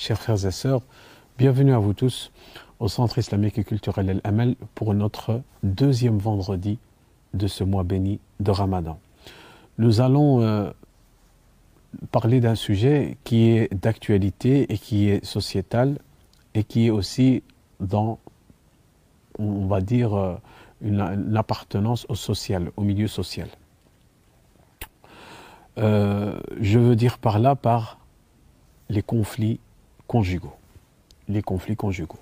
chers frères et sœurs, bienvenue à vous tous au Centre islamique et culturel El-Amal pour notre deuxième vendredi de ce mois béni de Ramadan. Nous allons euh, parler d'un sujet qui est d'actualité et qui est sociétal et qui est aussi dans, on va dire, euh, une, une appartenance au social, au milieu social. Euh, je veux dire par là par les conflits conjugaux. Les conflits conjugaux.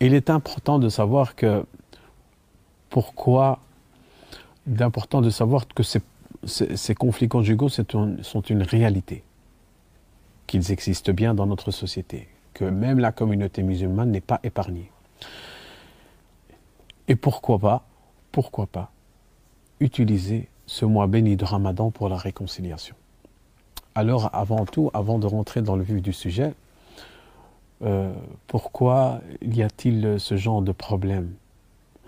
Il est important de savoir que ces, conflits conjugaux sont une réalité, qu'ils existent bien dans notre société, que même la communauté musulmane n'est pas épargnée. Et pourquoi pas, pourquoi pas, utiliser ce mois béni de Ramadan pour la réconciliation. Alors, avant tout, avant de rentrer dans le vif du sujet, euh, pourquoi y a-t-il ce genre de problème?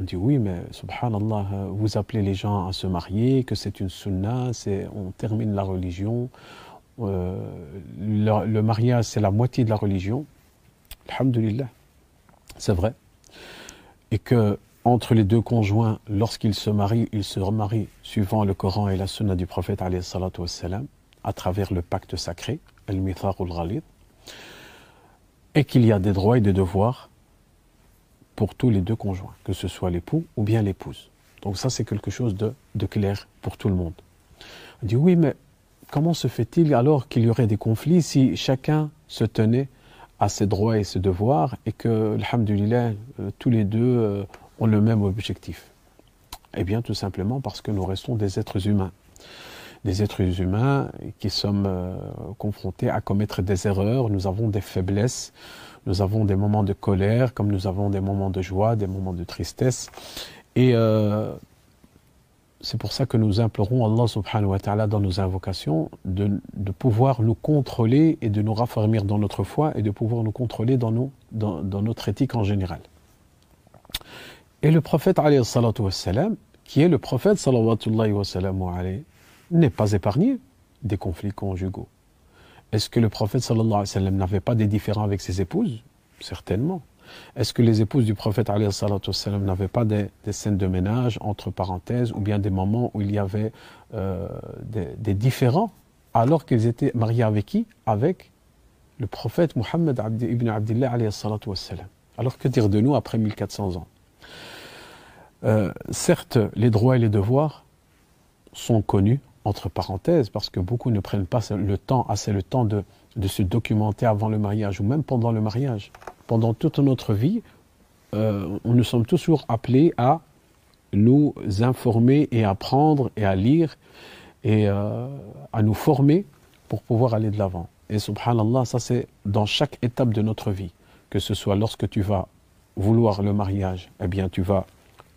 On dit oui, mais subhanallah, vous appelez les gens à se marier, que c'est une sunna, on termine la religion. Euh, le, mariage, c'est la moitié de la religion. Alhamdulillah, c'est vrai. Et que entre les deux conjoints, lorsqu'ils se marient, ils se remarient suivant le Coran et la sunna du prophète à travers le pacte sacré, al-mithaq al-ghalid, et qu'il y a des droits et des devoirs pour tous les deux conjoints, que ce soit l'époux ou bien l'épouse. Donc ça, c'est quelque chose de, clair pour tout le monde. On dit oui, mais comment se fait-il alors qu'il y aurait des conflits si chacun se tenait à ses droits et ses devoirs et que, alhamdulillah, euh, tous les deux euh, ont le même objectif? Eh bien, tout simplement parce que nous restons des êtres humains. Des êtres humains qui sommes euh, confrontés à commettre des erreurs, nous avons des faiblesses, nous avons des moments de colère, comme nous avons des moments de joie, des moments de tristesse. Et euh, c'est pour ça que nous implorons Allah subhanahu wa ta'ala dans nos invocations de, pouvoir nous contrôler et de nous raffermir dans notre foi et de pouvoir nous contrôler dans, notre éthique en général. Et le prophète, wassalam, qui est le prophète, n'est pas épargné des conflits conjugaux. Est-ce que le prophète n'avait pas des différends avec ses épouses? Certainement. Est-ce que les épouses du prophète n'avaient pas des, scènes de ménage, entre parenthèses, ou bien des moments où il y avait euh, des, différends, alors qu'ils étaient mariés avec qui? Avec le prophète Muhammad ibn Abdullah Alors que dire de nous après 1400 ans? Euh, certes, les droits et les devoirs sont connus, entre parenthèses, parce que beaucoup ne prennent pas le temps, assez le temps de, de se documenter avant le mariage ou même pendant le mariage. Pendant toute notre vie, euh, nous sommes toujours appelés à nous informer et apprendre et à lire et euh, à nous former pour pouvoir aller de l'avant. Et subhanallah, ça c'est dans chaque étape de notre vie. Que ce soit lorsque tu vas vouloir le mariage, eh bien tu vas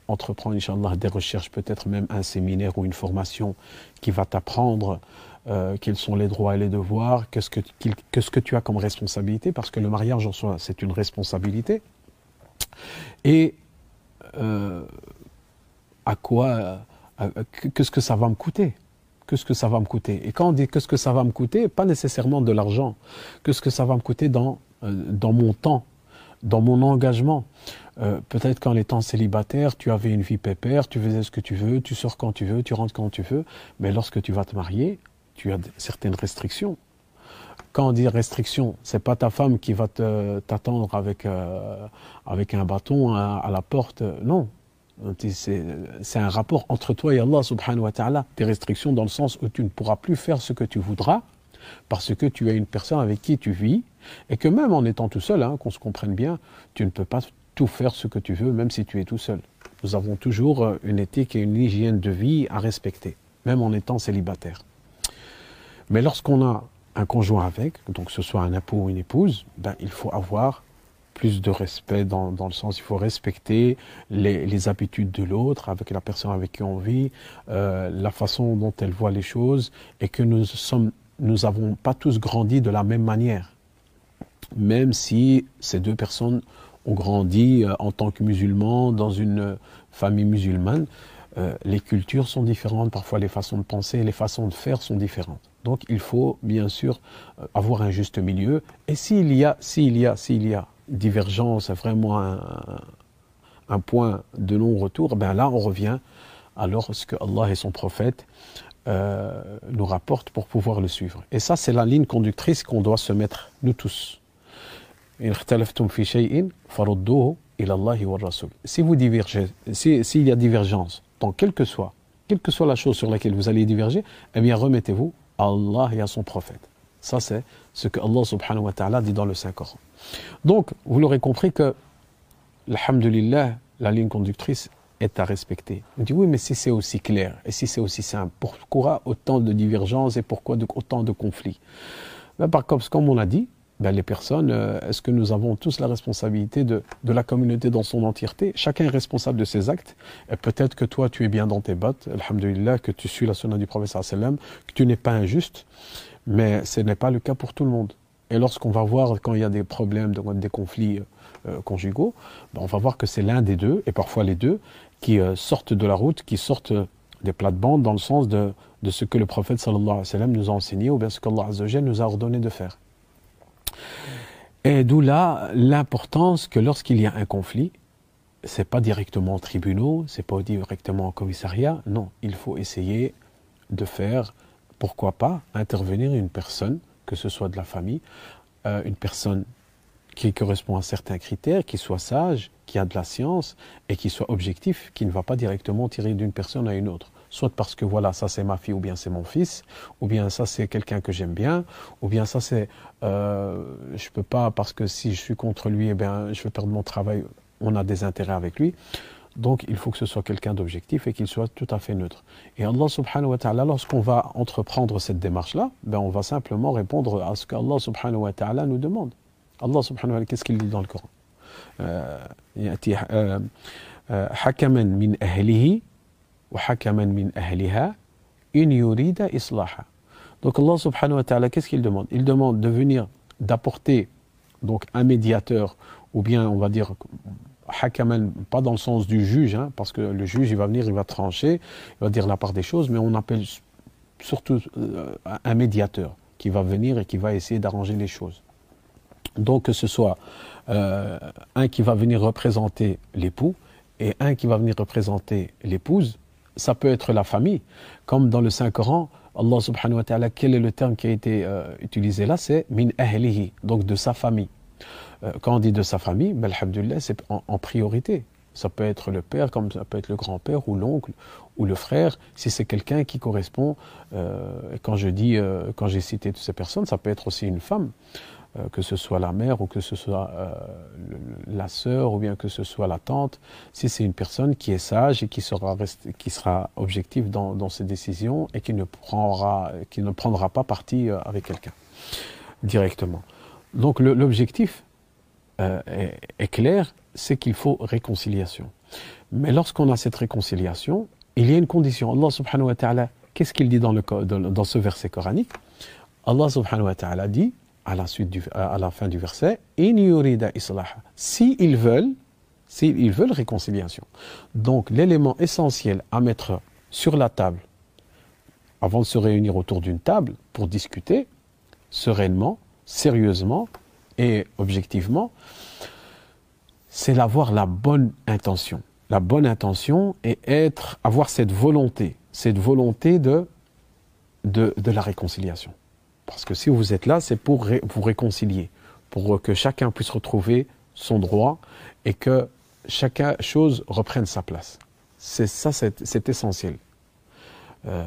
entreprendre, des recherches, peut-être même un séminaire ou une formation qui va t'apprendre euh, quels sont les droits et les devoirs, qu'est-ce que, tu as comme responsabilité, parce que le mariage en soi, c'est une responsabilité. Et euh, à quoi, euh, qu'est-ce que ça va me coûter? Qu'est-ce que ça va me coûter? Et quand on dit qu'est-ce que ça va me coûter, pas nécessairement de l'argent, qu'est-ce que ça va me coûter dans, dans mon temps, dans mon engagement. Euh, Peut-être qu'en étant célibataire, tu avais une vie pépère, tu faisais ce que tu veux, tu sors quand tu veux, tu rentres quand tu veux, mais lorsque tu vas te marier, tu as certaines restrictions. quand on dit restriction, c'est pas ta femme qui va t'attendre avec, euh, avec un bâton à, la porte. Non. C'est un rapport entre toi et Allah subhanahu wa ta'ala. Des restrictions dans le sens où tu ne pourras plus faire ce que tu voudras parce que tu as une personne avec qui tu vis et que même en étant tout seul, hein, qu'on se comprenne bien, tu ne peux pas tout faire ce que tu veux même si tu es tout seul. Nous avons toujours euh, une éthique et une hygiène de vie à respecter, même en étant célibataire. Mais lorsqu'on a un conjoint avec, donc ce soit un époux ou une épouse, ben, il faut avoir plus de respect dans, le sens, il faut respecter les, habitudes de l'autre, avec la personne avec qui on vit, euh, la façon dont elle voit les choses, et que nous n'avons pas tous grandi de la même manière, même si ces deux personnes ont grandi euh, en tant que musulmans dans une famille musulmane. Euh, les cultures sont différentes, parfois les façons de penser, les façons de faire sont différentes. Donc il faut bien sûr euh, avoir un juste milieu. Et s'il y a, s'il y a, s'il y a divergence, vraiment un, point de non-retour, ben là on revient alors ce que Allah et son prophète nous rapportent pour pouvoir le suivre. Et ça c'est la ligne conductrice qu'on doit se mettre nous tous. Si vous divergez, s'il y a divergence, dans quelle que soit, quelle que soit la chose sur laquelle vous allez diverger, eh bien remettez-vous à Allah et à son prophète. Ça c'est ce que Allah subhanahu wa ta'ala dit dans le Saint-Coran. Donc, vous l'aurez compris que, alhamdulillah, la ligne conductrice est à respecter. On dit oui, mais si c'est aussi clair et si c'est aussi simple, pourquoi autant de divergences et pourquoi autant de conflits? Ben, Par comme on a dit, ben, les personnes, euh, est-ce que nous avons tous la responsabilité de, de, la communauté dans son entièreté? Chacun est responsable de ses actes. Et peut-être que toi, tu es bien dans tes bottes, alhamdulillah, que tu suis la sunna du prophète sallam, que tu n'es pas injuste, mais ce n'est pas le cas pour tout le monde. Et lorsqu'on va voir quand il y a des problèmes, des conflits euh, conjugaux, ben, on va voir que c'est l'un des deux, et parfois les deux, qui euh, sortent de la route, qui sortent des plates-bandes dans le sens de, de ce que le prophète sallallahu nous a enseigné ou bien ce qu'Allah nous a ordonné de faire. Et d'où là l'importance que lorsqu'il y a un conflit, c'est pas directement en tribunaux, c'est pas directement en commissariat, non, il faut essayer de faire, pourquoi pas, intervenir une personne, que ce soit de la famille, euh, une personne qui correspond à certains critères, qui soit sage, qui a de la science et qui soit objectif, qui ne va pas directement tirer d'une personne à une autre soit parce que voilà, ça c'est ma fille ou bien c'est mon fils, ou bien ça c'est quelqu'un que j'aime bien, ou bien ça c'est euh, je peux pas parce que si je suis contre lui, eh bien je vais perdre mon travail, on a des intérêts avec lui. Donc il faut que ce soit quelqu'un d'objectif et qu'il soit tout à fait neutre. Et Allah subhanahu wa ta'ala, lorsqu'on va entreprendre cette démarche-là, ben on va simplement répondre à ce qu'Allah subhanahu wa ta'ala nous demande. Allah subhanahu wa ta'ala, qu'est-ce qu'il dit dans le Coran? Euh, euh, euh, Hakaman min ahlihi donc Allah subhanahu wa ta'ala, qu'est-ce qu'il demande? Il demande de venir, d'apporter donc un médiateur, ou bien on va dire hakaman, pas dans le sens du juge, hein, parce que le juge il va venir, il va trancher, il va dire la part des choses, mais on appelle surtout euh, un médiateur qui va venir et qui va essayer d'arranger les choses. Donc que ce soit euh, un qui va venir représenter l'époux et un qui va venir représenter l'épouse, ça peut être la famille. Comme dans le Saint-Coran, Allah subhanahu wa quel est le terme qui a été euh, utilisé là? C'est min ahlihi, donc de sa famille. Euh, quand on dit de sa famille, ben, c'est en, priorité. Ça peut être le père, comme ça peut être le grand-père ou l'oncle ou le frère, si c'est quelqu'un qui correspond. Euh, quand je dis, quand j'ai cité toutes ces personnes, ça peut être aussi une femme. Euh, que ce soit la mère ou que ce soit euh, la sœur ou bien que ce soit la tante, si c'est une personne qui est sage et qui sera, qui sera objective dans, ses décisions et qui ne prendra, qui ne prendra pas parti euh, avec quelqu'un directement. Donc l'objectif est, clair, c'est qu'il faut réconciliation. Mais lorsqu'on a cette réconciliation, il y a une condition. Allah subhanahu wa ta'ala, qu'est-ce qu'il dit dans, le, dans ce verset coranique? Allah subhanahu wa ta'ala dit à la, suite du, à la fin du verset, si ils veulent, s'ils veulent réconciliation. Donc l'élément essentiel à mettre sur la table, avant de se réunir autour d'une table pour discuter, sereinement, sérieusement et objectivement, c'est d'avoir la bonne intention. La bonne intention et être, avoir cette volonté, cette volonté de, la réconciliation. Parce que si vous êtes là, c'est pour vous réconcilier, pour que chacun puisse retrouver son droit et que chaque chose reprenne sa place. C'est ça, c'est essentiel. Euh,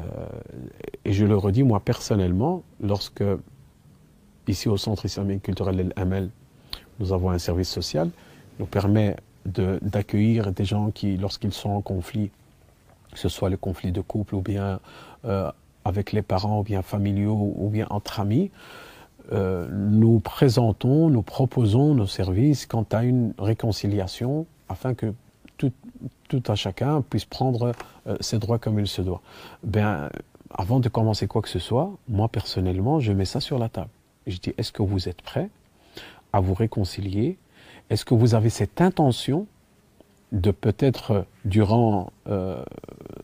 et je le redis, moi personnellement, lorsque, ici au Centre islamique culturel El Hamel, nous avons un service social, nous permet d'accueillir des gens qui, lorsqu'ils sont en conflit, que ce soit le conflit de couple ou bien euh, avec les parents ou bien familiaux ou bien entre amis, euh, nous présentons, nous proposons nos services quant à une réconciliation afin que tout, tout chacun puisse prendre euh, ses droits comme il se doit. Ben, avant de commencer quoi que ce soit, moi personnellement, je mets ça sur la table. Je dis, est-ce que vous êtes prêts à vous réconcilier? Est-ce que vous avez cette intention de peut-être durant euh,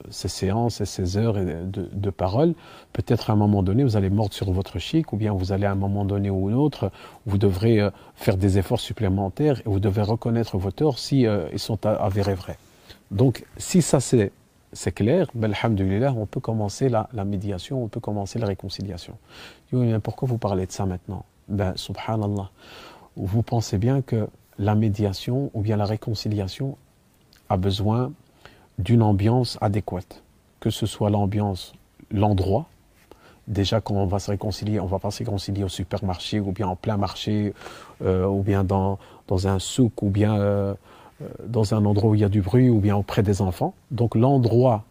ces séances et ces heures de, de parole, peut-être à un moment donné, vous allez mordre sur votre chic, ou bien vous allez à un moment donné ou un autre, vous devrez euh, faire des efforts supplémentaires et vous devez reconnaître vos torts si euh, sont avérés vrais. Donc, si ça c'est c'est clair, ben, on peut commencer la, médiation, on peut commencer la réconciliation. pourquoi vous parlez de ça maintenant? Ben, subhanallah, vous pensez bien que la médiation ou bien la réconciliation a besoin d'une ambiance adéquate, que ce soit l'ambiance, l'endroit. Déjà, quand on va se réconcilier, on va pas se réconcilier au supermarché ou bien en plein marché euh, ou bien dans, dans un souk ou bien euh, euh, dans un endroit où il y a du bruit ou bien auprès des enfants. Donc l'endroit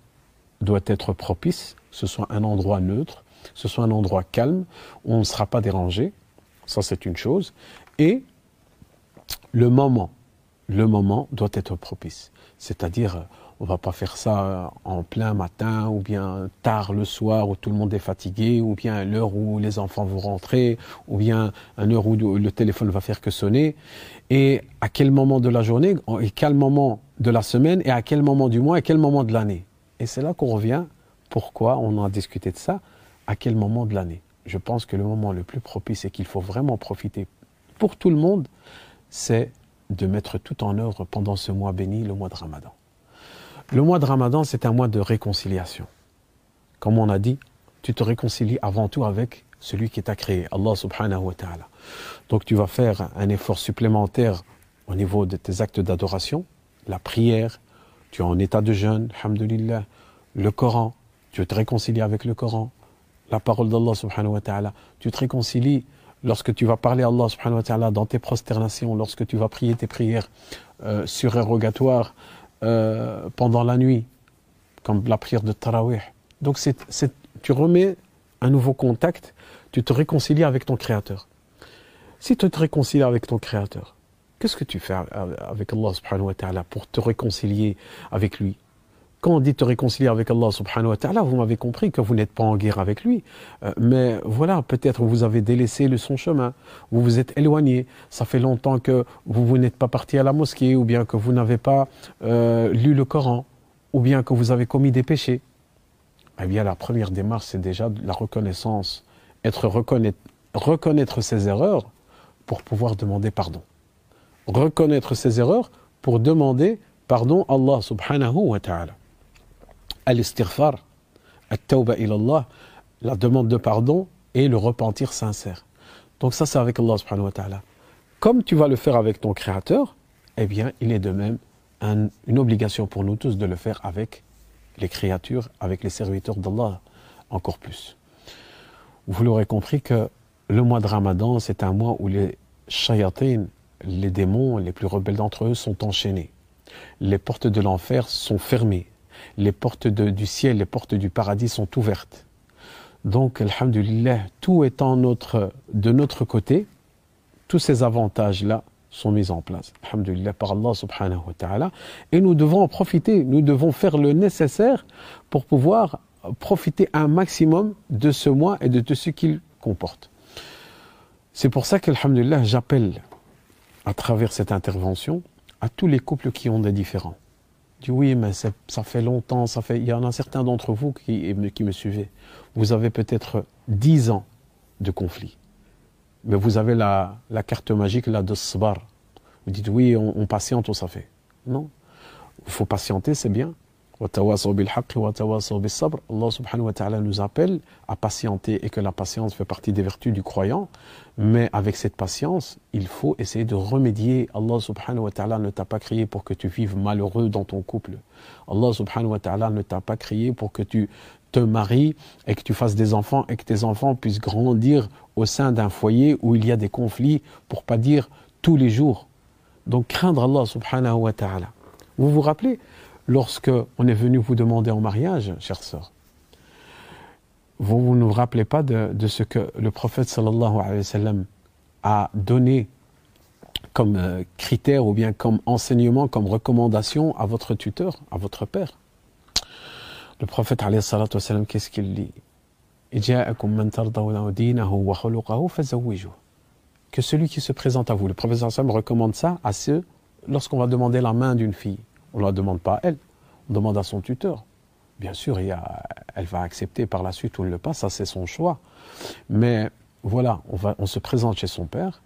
doit être propice, que ce soit un endroit neutre, que ce soit un endroit calme, où on ne sera pas dérangé. Ça, c'est une chose. Et le moment, le moment doit être propice. C'est-à-dire, on va pas faire ça en plein matin ou bien tard le soir où tout le monde est fatigué ou bien l'heure où les enfants vont rentrer ou bien à l'heure où le téléphone va faire que sonner. Et à quel moment de la journée et quel moment de la semaine et à quel moment du mois et quel moment de l'année. Et c'est là qu'on revient. Pourquoi on a discuté de ça À quel moment de l'année Je pense que le moment le plus propice et qu'il faut vraiment profiter pour tout le monde, c'est de mettre tout en œuvre pendant ce mois béni, le mois de Ramadan. Le mois de Ramadan, c'est un mois de réconciliation. Comme on a dit, tu te réconcilies avant tout avec celui qui t'a créé, Allah subhanahu wa ta'ala. Donc tu vas faire un effort supplémentaire au niveau de tes actes d'adoration, la prière, tu es en état de jeûne, alhamdulillah, le Coran, tu te réconcilier avec le Coran, la parole d'Allah subhanahu wa ta'ala, tu te réconcilies lorsque tu vas parler à Allah subhanahu wa ta'ala dans tes prosternations, lorsque tu vas prier tes prières euh, surérogatoires euh, pendant la nuit, comme la prière de Tarawih. Donc tu remets un nouveau contact, tu te réconcilies avec ton Créateur. Si tu te réconcilies avec ton Créateur, qu'est-ce que tu fais avec Allah subhanahu wa ta'ala pour te réconcilier avec lui? Quand on dit te réconcilier avec Allah subhanahu wa ta'ala, vous m'avez compris que vous n'êtes pas en guerre avec lui. Euh, mais voilà, peut-être vous avez délaissé le son chemin, vous vous êtes éloigné, ça fait longtemps que vous, vous n'êtes pas parti à la mosquée, ou bien que vous n'avez pas euh, lu le Coran, ou bien que vous avez commis des péchés. Eh bien, la première démarche, c'est déjà la reconnaissance, être reconnaître, reconnaître ses erreurs pour pouvoir demander pardon. Reconnaître ses erreurs pour demander pardon à Allah subhanahu wa ta'ala al-istighfar, at-tawba ilallah, la demande de pardon et le repentir sincère. Donc ça, c'est avec Allah subhanahu wa ta'ala. Comme tu vas le faire avec ton Créateur, eh bien, il est de même une obligation pour nous tous de le faire avec les créatures, avec les serviteurs d'Allah, encore plus. Vous l'aurez compris que le mois de Ramadan, c'est un mois où les shayatin, les démons les plus rebelles d'entre eux, sont enchaînés. Les portes de l'enfer sont fermées les portes du ciel, les portes du paradis sont ouvertes. Donc, alhamdulillah, tout étant de notre côté, tous ces avantages-là sont mis en place. Alhamdulillah, par Allah subhanahu wa ta'ala. Et nous devons en profiter, nous devons faire le nécessaire pour pouvoir profiter un maximum de ce mois et de tout ce qu'il comporte. C'est pour ça qu'Alhamdulillah, j'appelle à travers cette intervention à tous les couples qui ont des différends dis oui, mais ça fait longtemps, ça fait, il y en a certains d'entre vous qui, me suivez. Vous avez peut-être dix ans de conflit. Mais vous avez la, la carte magique là de Sbar. Vous dites oui, on, patiente, on ça fait. Non. Il faut patienter, c'est bien. Allah subhanahu wa ta'ala nous appelle à patienter et que la patience fait partie des vertus du croyant. Mais avec cette patience, il faut essayer de remédier. Allah subhanahu wa ta'ala ne t'a pas créé pour que tu vives malheureux dans ton couple. Allah subhanahu wa ta'ala ne t'a pas créé pour que tu te maries et que tu fasses des enfants et que tes enfants puissent grandir au sein d'un foyer où il y a des conflits, pour pas dire tous les jours. Donc craindre Allah subhanahu wa ta'ala. Vous vous rappelez lorsque on est venu vous demander en mariage, chère sœur, vous, ne vous rappelez pas de, ce que le prophète sallallahu wa a donné comme euh, critère ou bien comme enseignement, comme recommandation à votre tuteur, à votre père. Le prophète alayhi wa sallam, qu'est-ce qu'il dit? Que celui qui se présente à vous, le prophète sallam recommande ça à ceux lorsqu'on va demander la main d'une fille. On ne la demande pas à elle, on demande à son tuteur. Bien sûr, il elle va accepter par la suite ou le pas, ça c'est son choix. Mais voilà, on, va, on se présente chez son père,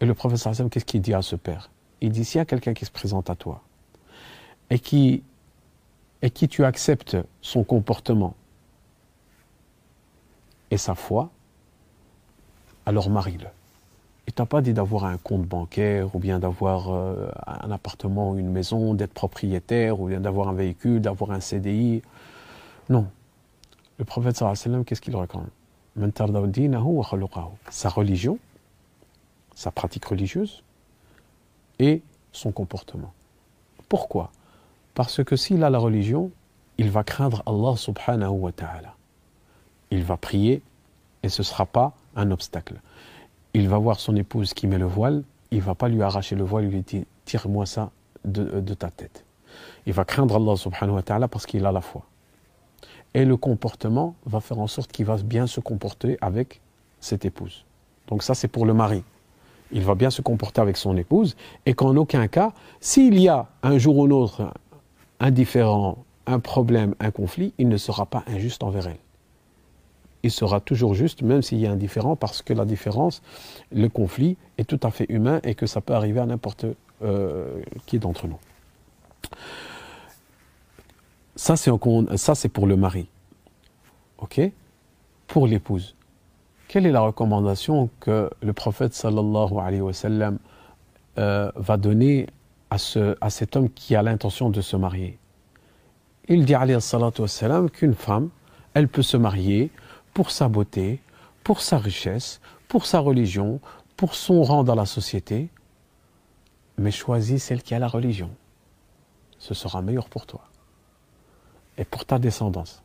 et le professeur Hassan, qu'est-ce qu'il dit à ce père? Il dit, s'il y a quelqu'un qui se présente à toi, et qui, et qui tu acceptes son comportement et sa foi, alors marie-le. Il t'a pas dit d'avoir un compte bancaire ou bien d'avoir euh, un appartement ou une maison, d'être propriétaire ou bien d'avoir un véhicule, d'avoir un CDI. Non. Le prophète sallallahu alayhi qu'est-ce qu'il recommande Sa religion, sa pratique religieuse et son comportement. Pourquoi? Parce que s'il a la religion, il va craindre Allah subhanahu wa ta'ala. Il va prier et ce ne sera pas un obstacle il va voir son épouse qui met le voile, il va pas lui arracher le voile, il lui dit tire-moi ça de, ta tête. Il va craindre Allah subhanahu wa ta'ala parce qu'il a la foi. Et le comportement va faire en sorte qu'il va bien se comporter avec cette épouse. Donc ça c'est pour le mari. Il va bien se comporter avec son épouse et qu'en aucun cas, s'il y a un jour ou l'autre un différent, un problème, un conflit, il ne sera pas injuste envers elle il sera toujours juste, même s'il y a un différent, parce que la différence, le conflit est tout à fait humain et que ça peut arriver à n'importe euh, qui d'entre nous. Ça, c'est pour le mari. OK? Pour l'épouse. Quelle est la recommandation que le prophète sallallahu alayhi wa sallam euh, va donner à, ce, à cet homme qui a l'intention de se marier? Il dit alayhi wa sallam qu'une femme, elle peut se marier pour sa beauté, pour sa richesse, pour sa religion, pour son rang dans la société, mais choisis celle qui a la religion. Ce sera meilleur pour toi et pour ta descendance.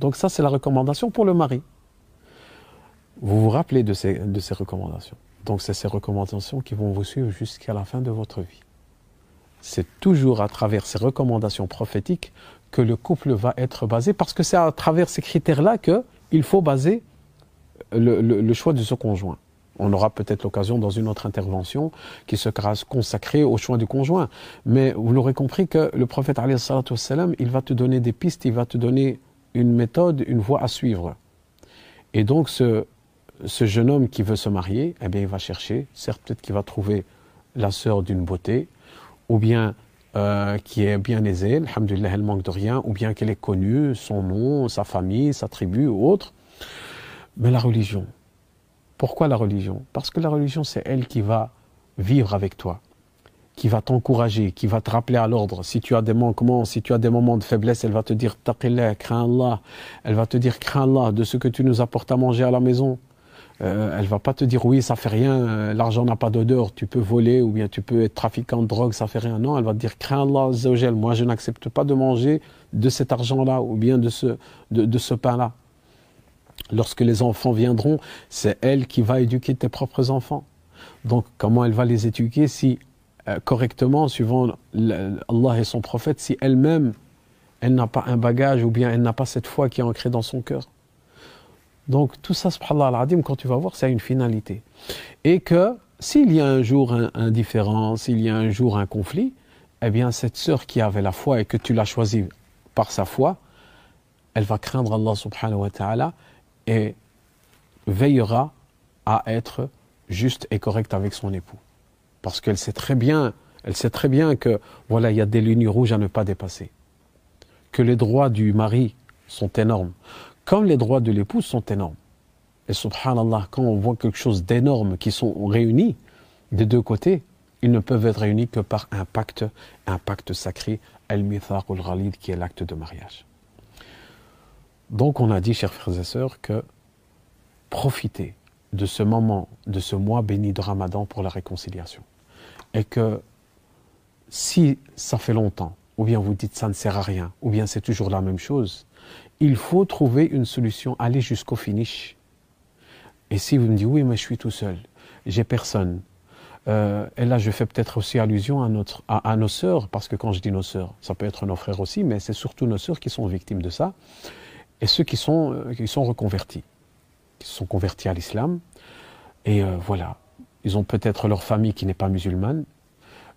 Donc ça, c'est la recommandation pour le mari. Vous vous rappelez de ces, de ces recommandations. Donc c'est ces recommandations qui vont vous suivre jusqu'à la fin de votre vie. C'est toujours à travers ces recommandations prophétiques que le couple va être basé, parce que c'est à travers ces critères-là que il faut baser le, choix de ce conjoint. On aura peut-être l'occasion dans une autre intervention qui sera consacrée au choix du conjoint. Mais vous l'aurez compris que le prophète, il va te donner des pistes, il va te donner une méthode, une voie à suivre. Et donc, ce, ce jeune homme qui veut se marier, eh bien, il va chercher, certes, peut-être qu'il va trouver la sœur d'une beauté, ou bien euh, qui est bien aisée, alhamdulillah, elle manque de rien, ou bien qu'elle est connue, son nom, sa famille, sa tribu ou autre. Mais la religion. Pourquoi la religion? Parce que la religion, c'est elle qui va vivre avec toi, qui va t'encourager, qui va te rappeler à l'ordre. Si tu as des manquements, si tu as des moments de faiblesse, elle va te dire taqillah, crains Allah. Elle va te dire crains Allah de ce que tu nous apportes à manger à la maison. Euh, elle va pas te dire oui, ça fait rien, euh, l'argent n'a pas d'odeur, tu peux voler ou bien tu peux être trafiquant de drogue, ça fait rien. Non, elle va te dire crains Allah, moi je n'accepte pas de manger de cet argent-là ou bien de ce, pain-là. Lorsque les enfants viendront, c'est elle qui va éduquer tes propres enfants. Donc comment elle va les éduquer si euh, correctement, suivant Allah et son prophète, si elle-même, elle n'a pas un bagage ou bien elle n'a pas cette foi qui est ancrée dans son cœur? Donc tout ça, subhanallah al quand tu vas voir, c'est une finalité. Et que s'il y a un jour un, différent, s'il y a un jour un conflit, eh bien cette sœur qui avait la foi et que tu l'as choisie par sa foi, elle va craindre Allah subhanahu wa ta'ala et veillera à être juste et correcte avec son époux. Parce qu'elle sait très bien, elle sait très bien que voilà, il y a des lignes rouges à ne pas dépasser. que les droits du mari sont énormes, comme les droits de l'épouse sont énormes. Et subhanallah, quand on voit quelque chose d'énorme qui sont réunis des deux côtés, ils ne peuvent être réunis que par un pacte, un pacte sacré, al-mithaq al-ghalid, qui est l'acte de mariage. Donc on a dit, chers frères et sœurs, que profitez de ce moment, de ce mois béni de Ramadan pour la réconciliation. Et que si ça fait longtemps, ou bien vous dites ça ne sert à rien, ou bien c'est toujours la même chose, il faut trouver une solution, aller jusqu'au finish. Et si vous me dites oui, mais je suis tout seul, j'ai personne. Euh, et là, je fais peut-être aussi allusion à, nos sœurs, parce que quand je dis nos sœurs, ça peut être nos frères aussi, mais c'est surtout nos sœurs qui sont victimes de ça, et ceux qui sont, euh, reconvertis, qui sont convertis à l'islam. Et euh, voilà, ils ont peut-être leur famille qui n'est pas musulmane,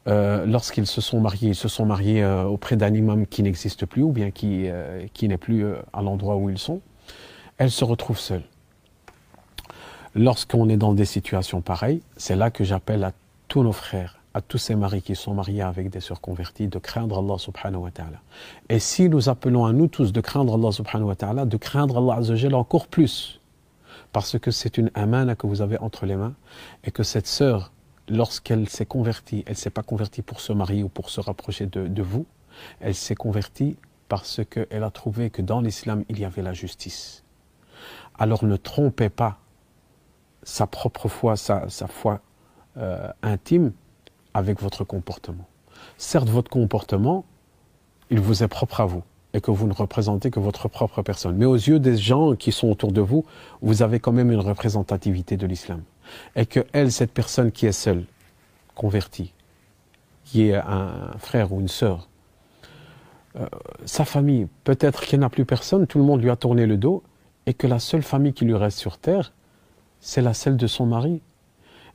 euh, lorsqu'ils se sont mariés, ils se sont mariés euh, auprès d'un imam qui n'existe plus ou bien qui, euh, qui n'est plus à l'endroit où ils sont, elles se retrouvent seules. Lorsqu'on est dans des situations pareilles, c'est là que j'appelle à tous nos frères, à tous ces maris qui sont mariés avec des sœurs converties, de craindre Allah subhanahu wa ta'ala. Et si nous appelons à nous tous de craindre Allah subhanahu wa ta'ala, de craindre Allah azza encore plus, parce que c'est une amana que vous avez entre les mains, et que cette sœur lorsqu'elle s'est convertie, elle s'est pas convertie pour se marier ou pour se rapprocher de, vous, elle s'est convertie parce qu'elle a trouvé que dans l'islam, il y avait la justice. Alors ne trompez pas sa propre foi, sa, foi euh, intime avec votre comportement. Certes, votre comportement, il vous est propre à vous et que vous ne représentez que votre propre personne. Mais aux yeux des gens qui sont autour de vous, vous avez quand même une représentativité de l'islam et que elle, cette personne qui est seule, convertie, qui est un frère ou une sœur, euh, sa famille, peut-être qu'il n'a plus personne, tout le monde lui a tourné le dos, et que la seule famille qui lui reste sur terre, c'est la celle de son mari.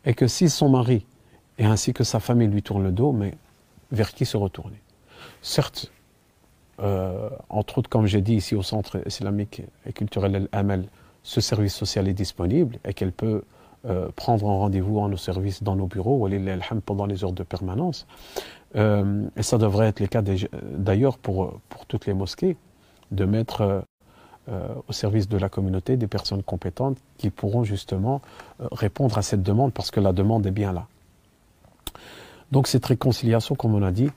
Et que si son mari, et ainsi que sa famille lui tourne le dos, mais vers qui se retourner? Certes, euh, entre autres, comme j'ai dit ici au Centre islamique et culturel El ce service social est disponible et qu'elle peut euh, prendre un rendez-vous en nos services dans nos bureaux, pendant les heures de permanence. Euh, et ça devrait être le cas d'ailleurs pour, pour toutes les mosquées, de mettre euh, au service de la communauté des personnes compétentes qui pourront justement répondre à cette demande parce que la demande est bien là. Donc cette réconciliation, comme on a dit,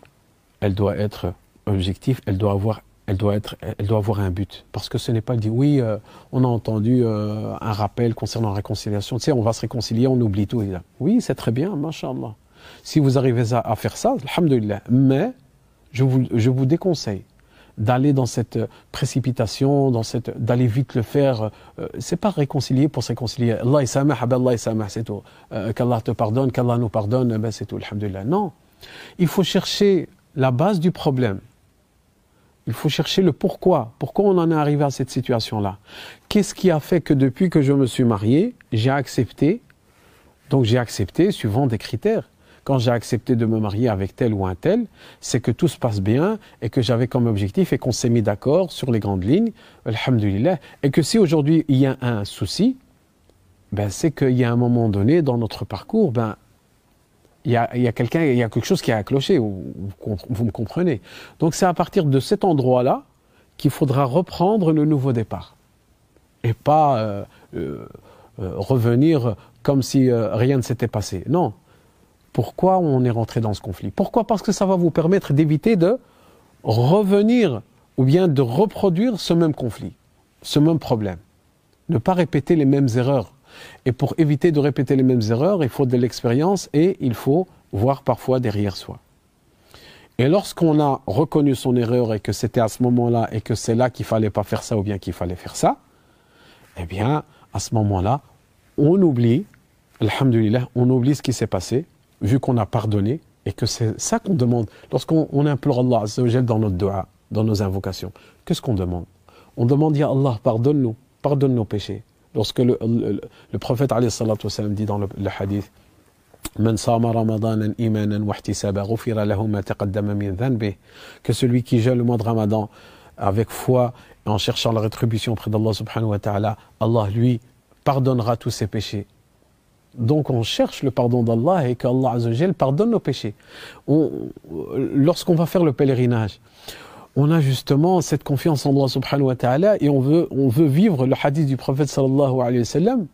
elle doit être objective, elle doit avoir elle doit, être, elle doit avoir un but. Parce que ce n'est pas dit, oui, euh, on a entendu euh, un rappel concernant la réconciliation. Tu sais, on va se réconcilier, on oublie tout. Oui, c'est très bien, mashallah. Si vous arrivez à, faire ça, alhamdulillah. Mais je vous, je vous déconseille d'aller dans cette précipitation, dans cette, d'aller vite le faire. Euh, c'est pas réconcilier pour se réconcilier. Allah samah, Allah samah, c'est tout. qu'Allah te pardonne, qu'Allah nous pardonne, ben c'est tout, alhamdulillah. Non. Il faut chercher la base du problème. Il faut chercher le pourquoi. Pourquoi on en est arrivé à cette situation-là? Qu'est-ce qui a fait que depuis que je me suis marié, j'ai accepté? Donc j'ai accepté suivant des critères. Quand j'ai accepté de me marier avec tel ou un tel, c'est que tout se passe bien et que j'avais comme objectif et qu'on s'est mis d'accord sur les grandes lignes, alhamdulillah. Et que si aujourd'hui il y a un souci, ben c'est qu'il y a un moment donné dans notre parcours, ben il y a, quelque chose qui a cloché, vous, vous me comprenez. Donc c'est à partir de cet endroit-là qu'il faudra reprendre le nouveau départ. Et pas euh, euh, euh, revenir comme si rien ne s'était passé. Non. Pourquoi on est rentré dans ce conflit? Pourquoi? Parce que ça va vous permettre d'éviter de revenir ou bien de reproduire ce même conflit, ce même problème. Ne pas répéter les mêmes erreurs et pour éviter de répéter les mêmes erreurs, il faut de l'expérience et il faut voir parfois derrière soi. Et lorsqu'on a reconnu son erreur et que c'était à ce moment-là et que c'est là qu'il fallait pas faire ça ou bien qu'il fallait faire ça, eh bien, à ce moment-là, on oublie, alhamdulillah, on oublie ce qui s'est passé, vu qu'on a pardonné, et que c'est ça qu'on demande. Lorsqu'on implore Allah dans notre dua, dans nos invocations, qu'est-ce qu'on demande? On demande, Ya Allah, pardonne-nous, pardonne nos péchés. Lorsque le, prophète dit dans le, le hadith que celui qui gèle le mois de Ramadan avec foi en cherchant la rétribution auprès d'Allah subhanahu wa ta'ala, Allah lui pardonnera tous ses péchés. Donc on cherche le pardon d'Allah et qu'Allah pardonne nos péchés. Lorsqu'on va faire le pèlerinage, on a justement cette confiance en Allah subhanahu wa ta'ala et on veut, on veut vivre le hadith du prophète sallallahu alayhi wa sallam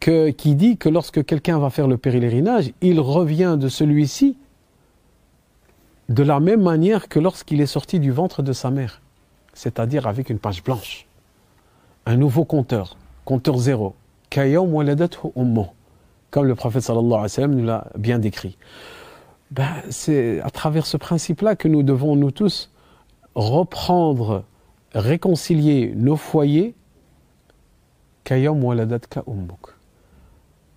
que, qui dit que lorsque quelqu'un va faire le pèlerinage, il revient de celui-ci de la même manière que lorsqu'il est sorti du ventre de sa mère, c'est-à-dire avec une page blanche. Un nouveau compteur, compteur zéro. Comme le prophète sallallahu alayhi wa sallam nous l'a bien décrit. Ben, c'est à travers ce principe-là que nous devons, nous tous, reprendre, réconcilier nos foyers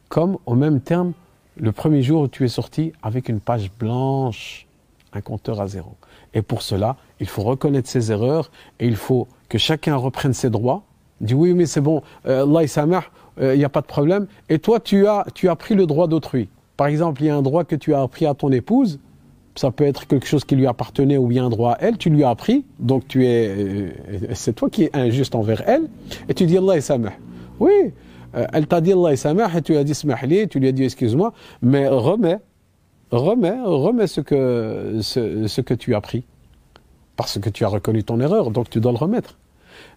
comme au même terme, le premier jour où tu es sorti avec une page blanche, un compteur à zéro. Et pour cela, il faut reconnaître ses erreurs et il faut que chacun reprenne ses droits. Dit oui, mais c'est bon, euh, Allah euh, il n'y a pas de problème. Et toi, tu as, tu as pris le droit d'autrui. Par exemple, il y a un droit que tu as appris à ton épouse, ça peut être quelque chose qui lui appartenait ou bien droit à elle, tu lui as appris, donc tu es, euh, c'est toi qui es injuste envers elle, et tu dis Allah samah. Oui, euh, elle t'a dit Allah samah et tu lui as dit smahli, tu lui as dit excuse-moi, mais remets, remets, remets ce que, ce, que tu as pris. Parce que tu as reconnu ton erreur, donc tu dois le remettre.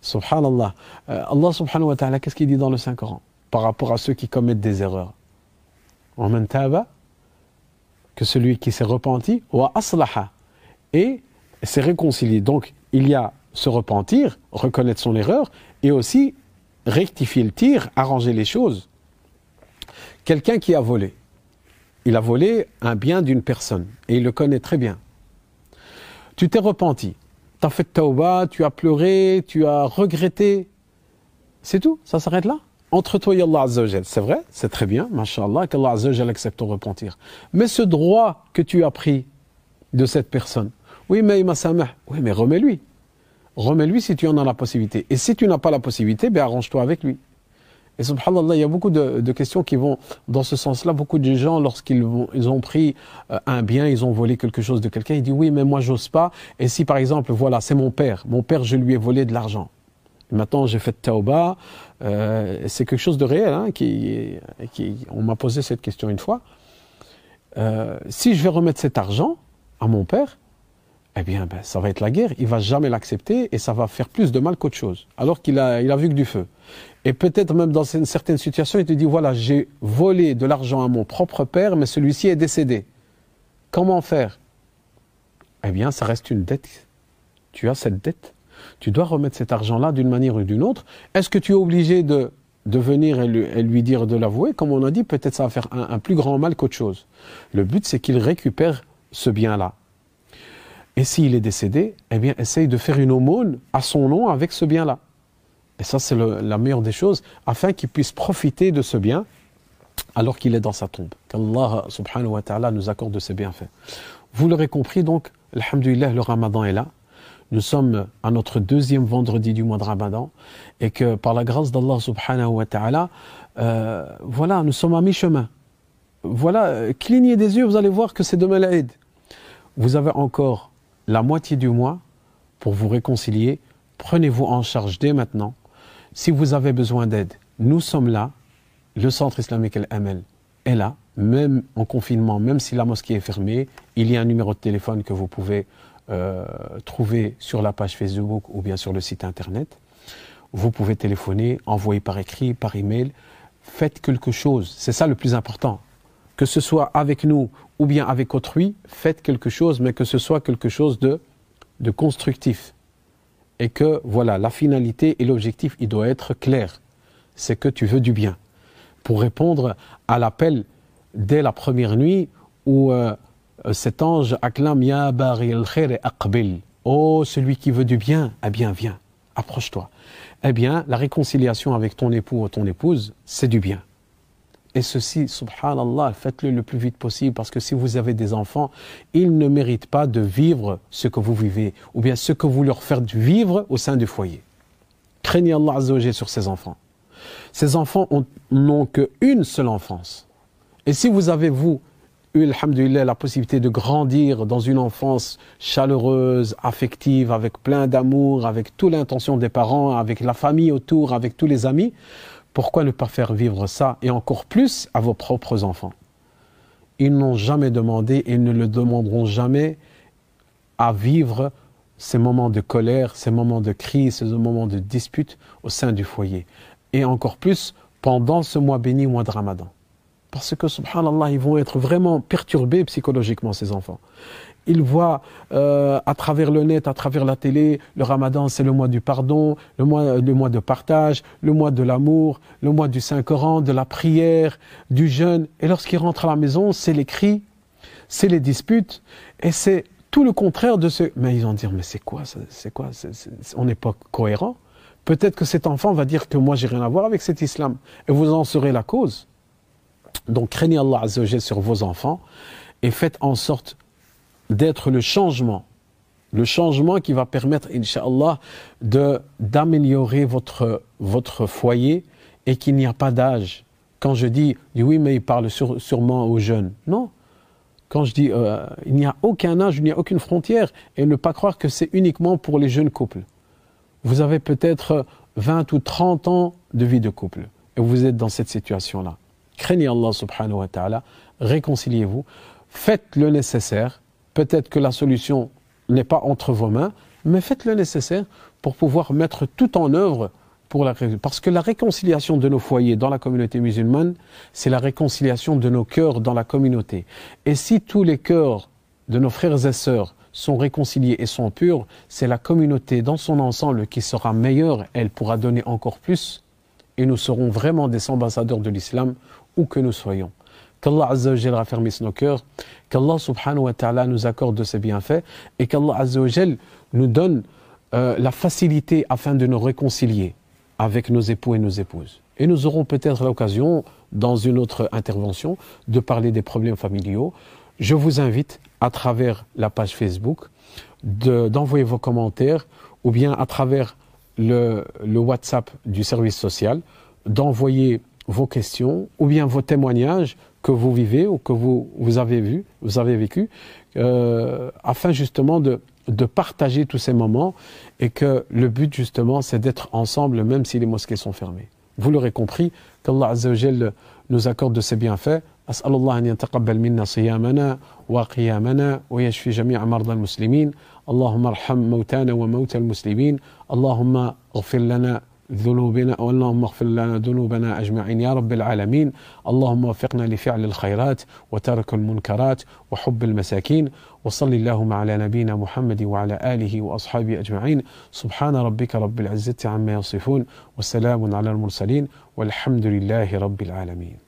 Subhanallah. Euh, Allah subhanahu wa ta'ala, qu'est-ce qu'il dit dans le Saint-Coran? Par rapport à ceux qui commettent des erreurs que celui qui s'est repenti, wa aslaha, et s'est réconcilié. Donc, il y a se repentir, reconnaître son erreur, et aussi rectifier le tir, arranger les choses. Quelqu'un qui a volé, il a volé un bien d'une personne, et il le connaît très bien. Tu t'es repenti, tu as fait tauba, tu as pleuré, tu as regretté. C'est tout, ça s'arrête là? Entre toi et Allah Azzawajal. C'est vrai, c'est très bien, mashallah, qu'Allah Azzawajal accepte ton repentir. Mais ce droit que tu as pris de cette personne, oui, mais il m'a oui, mais remets-lui. Remets-lui si tu en as la possibilité. Et si tu n'as pas la possibilité, ben arrange-toi avec lui. Et subhanallah, il y a beaucoup de, questions qui vont dans ce sens-là. Beaucoup de gens, lorsqu'ils ils ont pris euh, un bien, ils ont volé quelque chose de quelqu'un, ils disent oui, mais moi j'ose pas. Et si par exemple, voilà, c'est mon père, mon père, je lui ai volé de l'argent. Maintenant, j'ai fait tauba. Euh, c'est quelque chose de réel. Hein, qui, on m'a posé cette question une fois. Euh, si je vais remettre cet argent à mon père, eh bien, ben, ça va être la guerre. Il va jamais l'accepter et ça va faire plus de mal qu'autre chose. Alors qu'il a, il a vu que du feu. Et peut-être même dans une certaine situation, il te dit voilà, j'ai volé de l'argent à mon propre père, mais celui-ci est décédé. Comment faire? Eh bien, ça reste une dette. Tu as cette dette tu dois remettre cet argent-là d'une manière ou d'une autre. Est-ce que tu es obligé de, de venir et lui, dire de l'avouer? Comme on a dit, peut-être ça va faire un, plus grand mal qu'autre chose. Le but, c'est qu'il récupère ce bien-là. Et s'il est décédé, eh bien, essaye de faire une aumône à son nom avec ce bien-là. Et ça, c'est la meilleure des choses, afin qu'il puisse profiter de ce bien alors qu'il est dans sa tombe. Qu'Allah subhanahu wa ta'ala nous accorde de ses bienfaits. Vous l'aurez compris, donc, alhamdulillah, le ramadan est là nous sommes à notre deuxième vendredi du mois de Ramadan et que par la grâce d'Allah subhanahu wa ta'ala, euh, voilà, nous sommes à mi-chemin. Voilà, euh, clignez des yeux, vous allez voir que c'est demain l'Aïd. Vous avez encore la moitié du mois pour vous réconcilier. Prenez-vous en charge dès maintenant. Si vous avez besoin d'aide, nous sommes là. Le centre islamique El-Amel est là, même en confinement, même si la mosquée est fermée. Il y a un numéro de téléphone que vous pouvez euh, trouver sur la page Facebook ou bien sur le site internet. Vous pouvez téléphoner, envoyer par écrit, par email. Faites quelque chose. C'est ça le plus important. Que ce soit avec nous ou bien avec autrui, faites quelque chose, mais que ce soit quelque chose de, de constructif. Et que, voilà, la finalité et l'objectif, il doit être clair. C'est que tu veux du bien. Pour répondre à l'appel dès la première nuit euh, euh, cet ange acclame Ya bari al-khair aqbil. Oh, celui qui veut du bien, eh bien, viens, approche-toi. Eh bien, la réconciliation avec ton époux ou ton épouse, c'est du bien. Et ceci, subhanallah, faites-le le plus vite possible parce que si vous avez des enfants, ils ne méritent pas de vivre ce que vous vivez ou bien ce que vous leur faites vivre au sein du foyer. Craignez Allah Azzawajal sur ces enfants. Ces enfants n'ont qu'une seule enfance. Et si vous avez, vous, eu, la possibilité de grandir dans une enfance chaleureuse, affective, avec plein d'amour, avec toute l'intention des parents, avec la famille autour, avec tous les amis, pourquoi ne pas faire vivre ça et encore plus à vos propres enfants? Ils n'ont jamais demandé et ne le demanderont jamais à vivre ces moments de colère, ces moments de crise, ces moments de dispute au sein du foyer. Et encore plus pendant ce mois béni, mois de Ramadan. Parce que, subhanallah, ils vont être vraiment perturbés psychologiquement, ces enfants. Ils voient euh, à travers le net, à travers la télé, le ramadan c'est le mois du pardon, le mois, le de partage, le mois de l'amour, le mois du Saint-Coran, de la prière, du jeûne. Et lorsqu'ils rentrent à la maison, c'est les cris, c'est les disputes, et c'est tout le contraire de ce... Mais ils vont dire, mais c'est quoi C'est quoi On n'est pas cohérent. Peut-être que cet enfant va dire que moi j'ai rien à voir avec cet islam. Et vous en serez la cause. Donc craignez Allah Azzawajal sur vos enfants et faites en sorte d'être le changement. Le changement qui va permettre, Inch'Allah, d'améliorer votre, foyer et qu'il n'y a pas d'âge. Quand je dis, oui, mais il parle sûrement aux jeunes. Non. Quand je dis, euh, il n'y a aucun âge, il n'y a aucune frontière, et ne pas croire que c'est uniquement pour les jeunes couples. Vous avez peut-être 20 ou 30 ans de vie de couple, et vous êtes dans cette situation-là craignez Allah subhanahu wa ta'ala, réconciliez-vous, faites le nécessaire. Peut-être que la solution n'est pas entre vos mains, mais faites le nécessaire pour pouvoir mettre tout en œuvre pour la parce que la réconciliation de nos foyers dans la communauté musulmane, c'est la réconciliation de nos cœurs dans la communauté. Et si tous les cœurs de nos frères et sœurs sont réconciliés et sont purs, c'est la communauté dans son ensemble qui sera meilleure, elle pourra donner encore plus et nous serons vraiment des ambassadeurs de l'islam que nous soyons. Qu'Allah Azzawajal raffermisse nos cœurs, qu'Allah subhanahu wa ta'ala nous accorde de ses bienfaits et qu'Allah Azzawajal nous donne euh, la facilité afin de nous réconcilier avec nos époux et nos épouses. Et nous aurons peut-être l'occasion, dans une autre intervention, de parler des problèmes familiaux. Je vous invite, à travers la page Facebook, d'envoyer vos commentaires ou bien à travers le WhatsApp du service social, d'envoyer vos questions ou bien vos témoignages que vous vivez ou que vous, vous avez vu, vous avez vécu, euh, afin justement de, de partager tous ces moments et que le but justement c'est d'être ensemble même si les mosquées sont fermées. Vous l'aurez compris, qu'Allah Azzawajal nous accorde de ses bienfaits. أسأل الله أن يتقبل منا صيامنا وقيامنا ويشفي جميع مرضى المسلمين اللهم ارحم موتانا وموتى المسلمين اللهم اغفر لنا ذنوبنا اللهم اغفر لنا ذنوبنا أجمعين. يا رب العالمين اللهم وفقنا لفعل الخيرات وترك المنكرات وحب المساكين وصل اللهم على نبينا محمد وعلى آله وأصحابه أجمعين. سبحان ربك رب العزة عما يصفون وسلام على المرسلين والحمد لله رب العالمين.